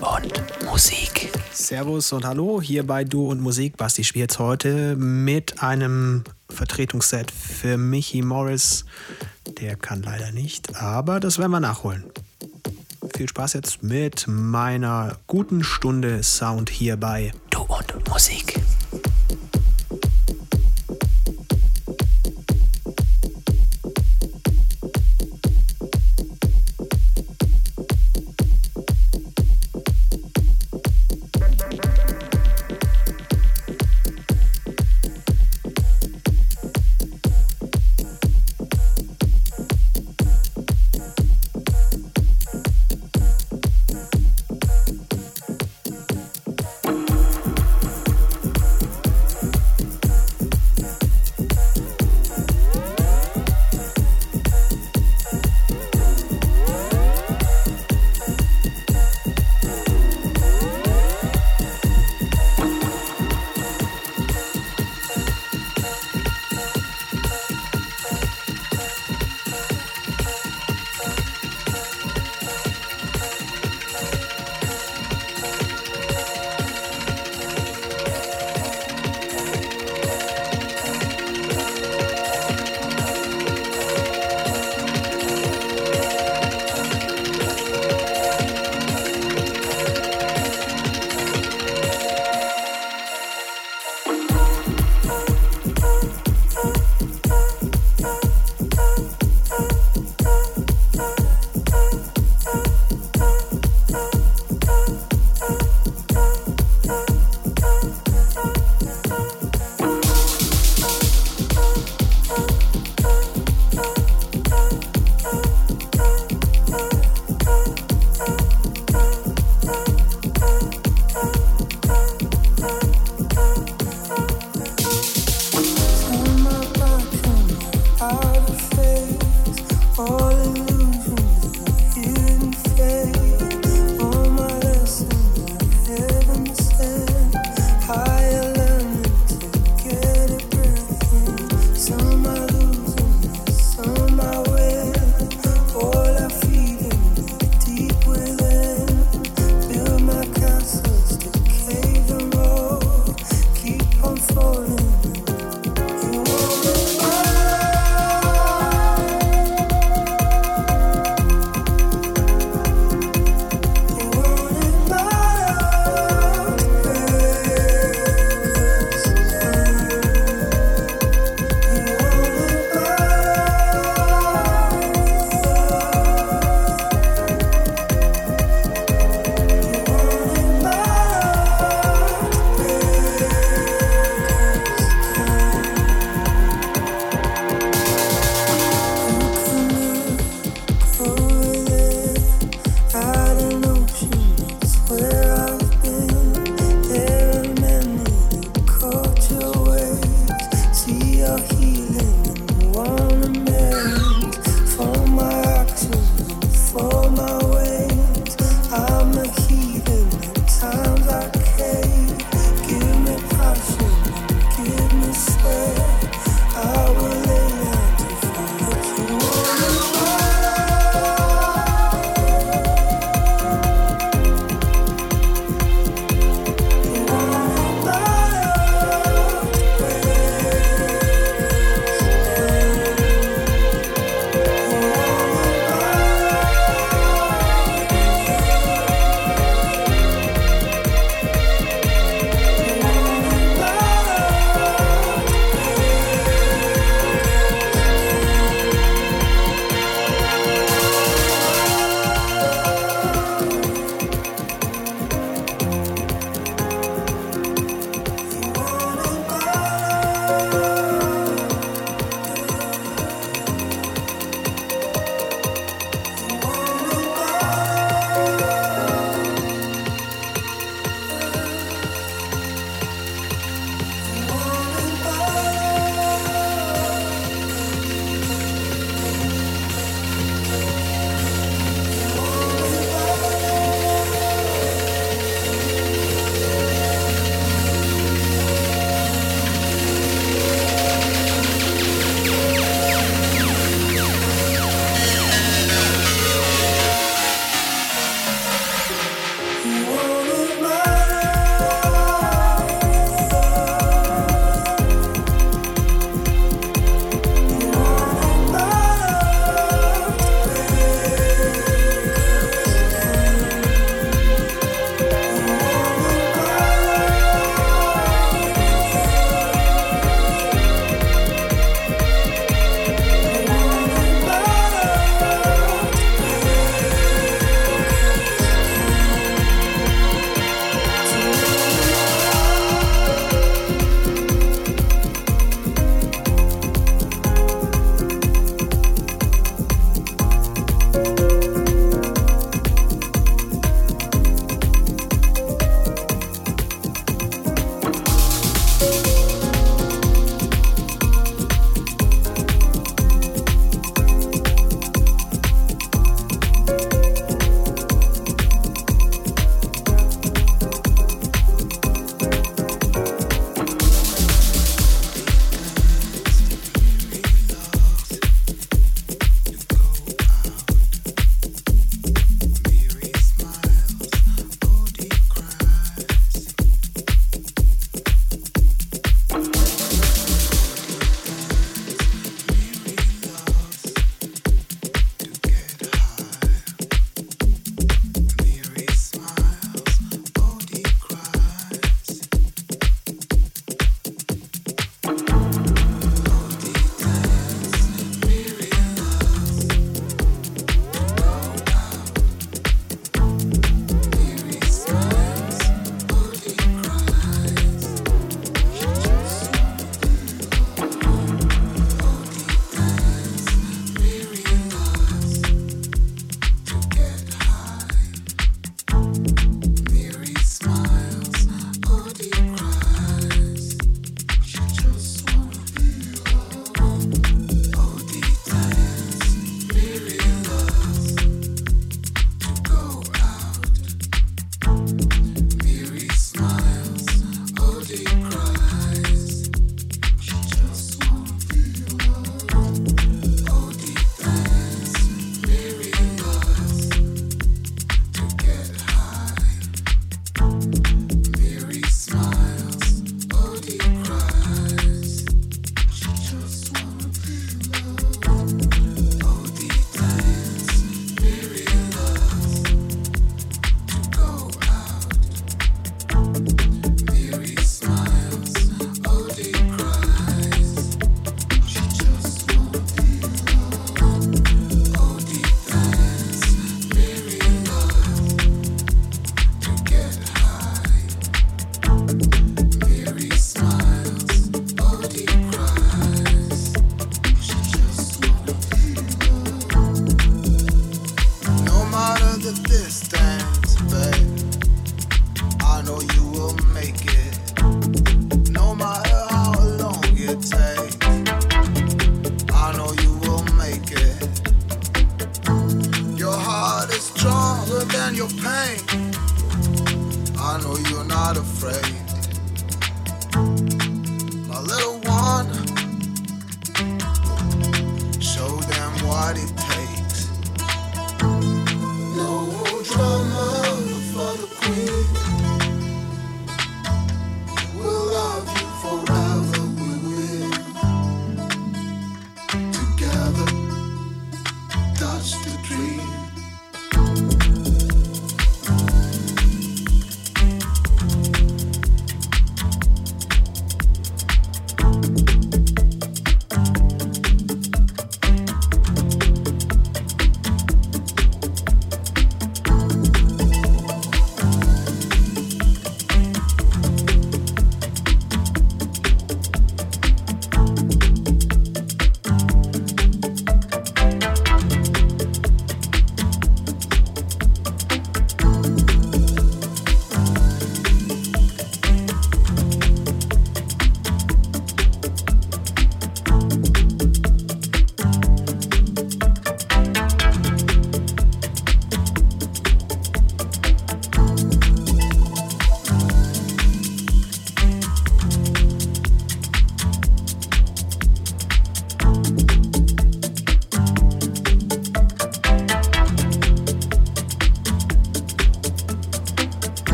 und Musik. Servus und Hallo, hier bei Du und Musik. Basti spielt heute mit einem Vertretungsset für Michi Morris. Der kann leider nicht, aber das werden wir nachholen. Viel Spaß jetzt mit meiner guten Stunde Sound hier bei Du und Musik.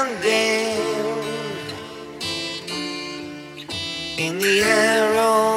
standing in the air.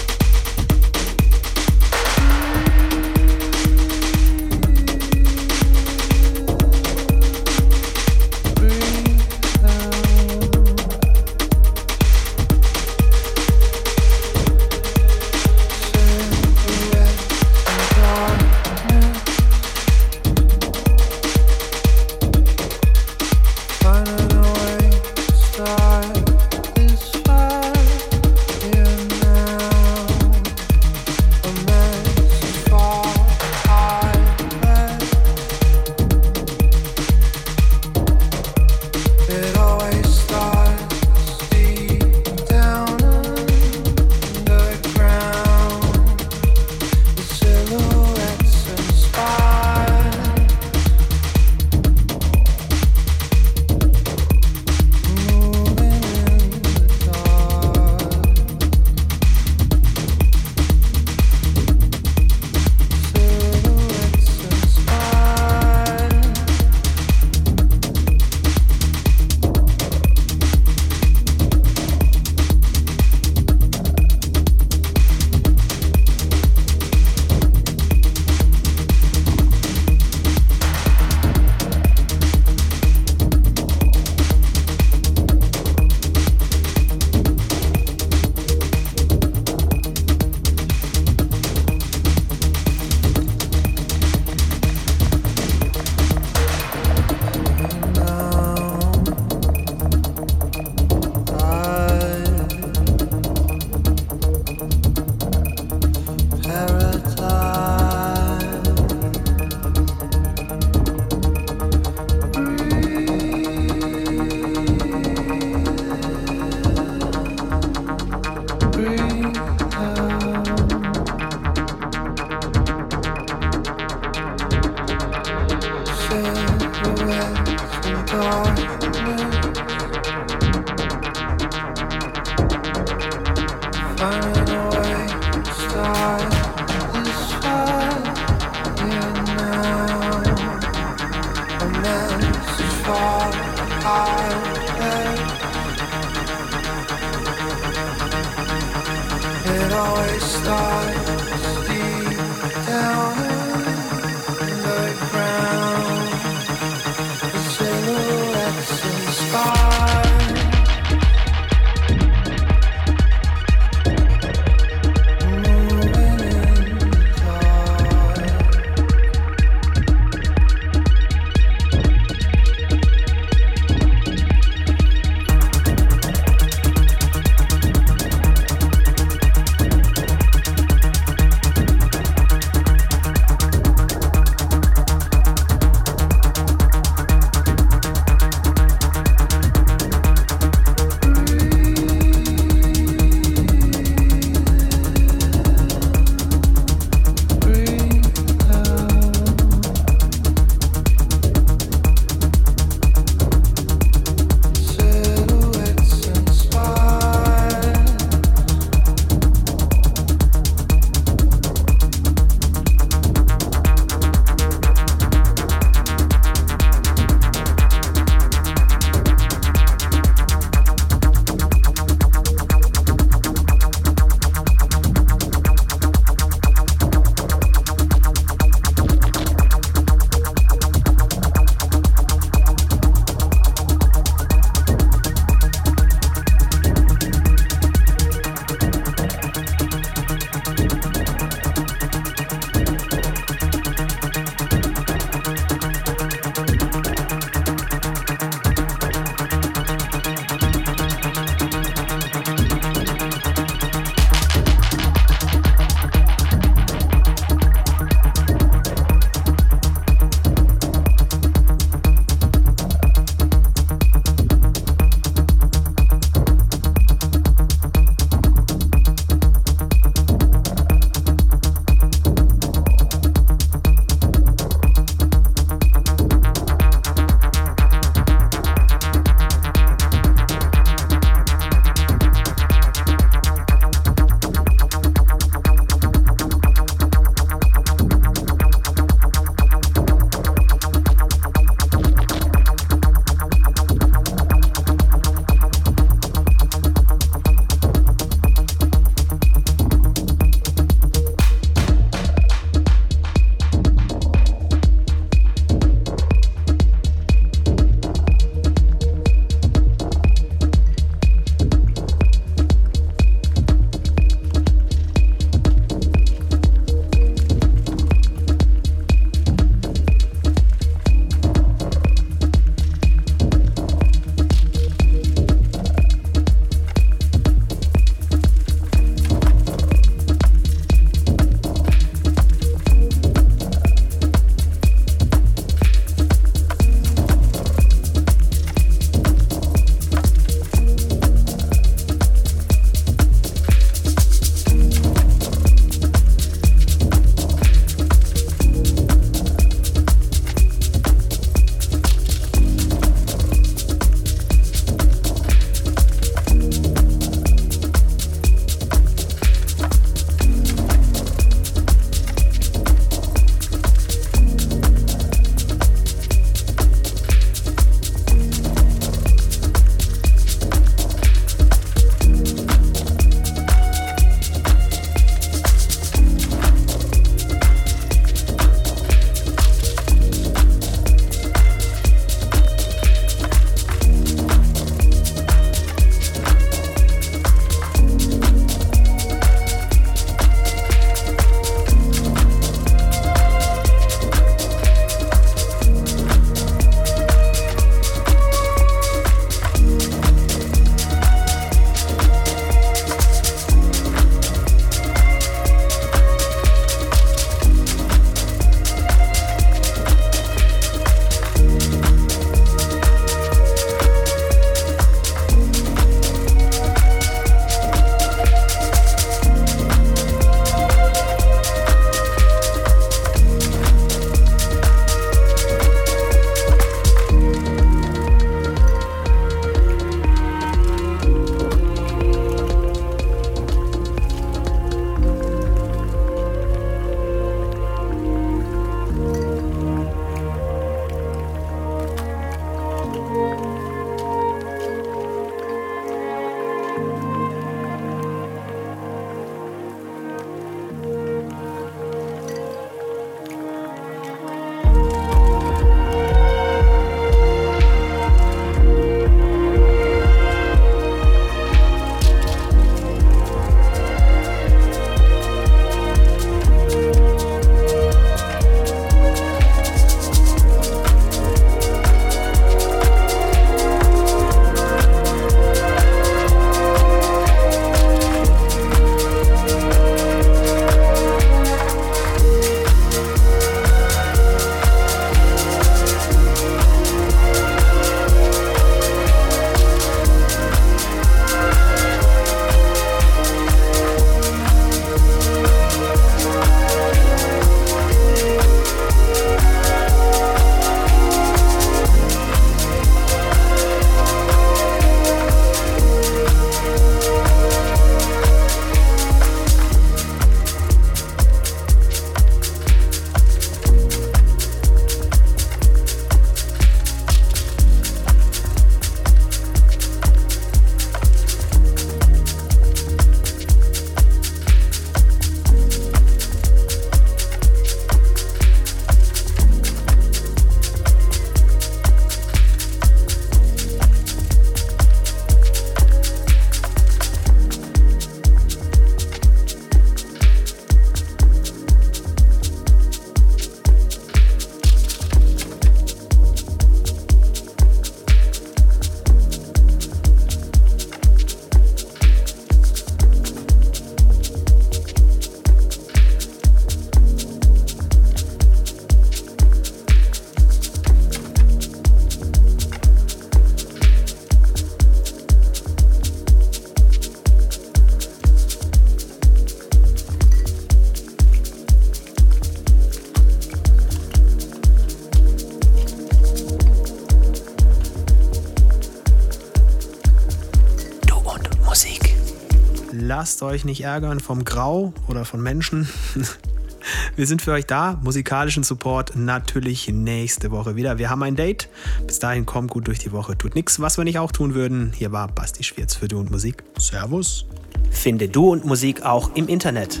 Lasst euch nicht ärgern vom Grau oder von Menschen. Wir sind für euch da. Musikalischen Support natürlich nächste Woche wieder. Wir haben ein Date. Bis dahin kommt gut durch die Woche. Tut nichts, was wir nicht auch tun würden. Hier war Basti Schwierz für Du und Musik. Servus. Finde Du und Musik auch im Internet.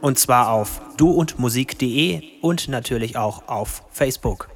Und zwar auf duundmusik.de und natürlich auch auf Facebook.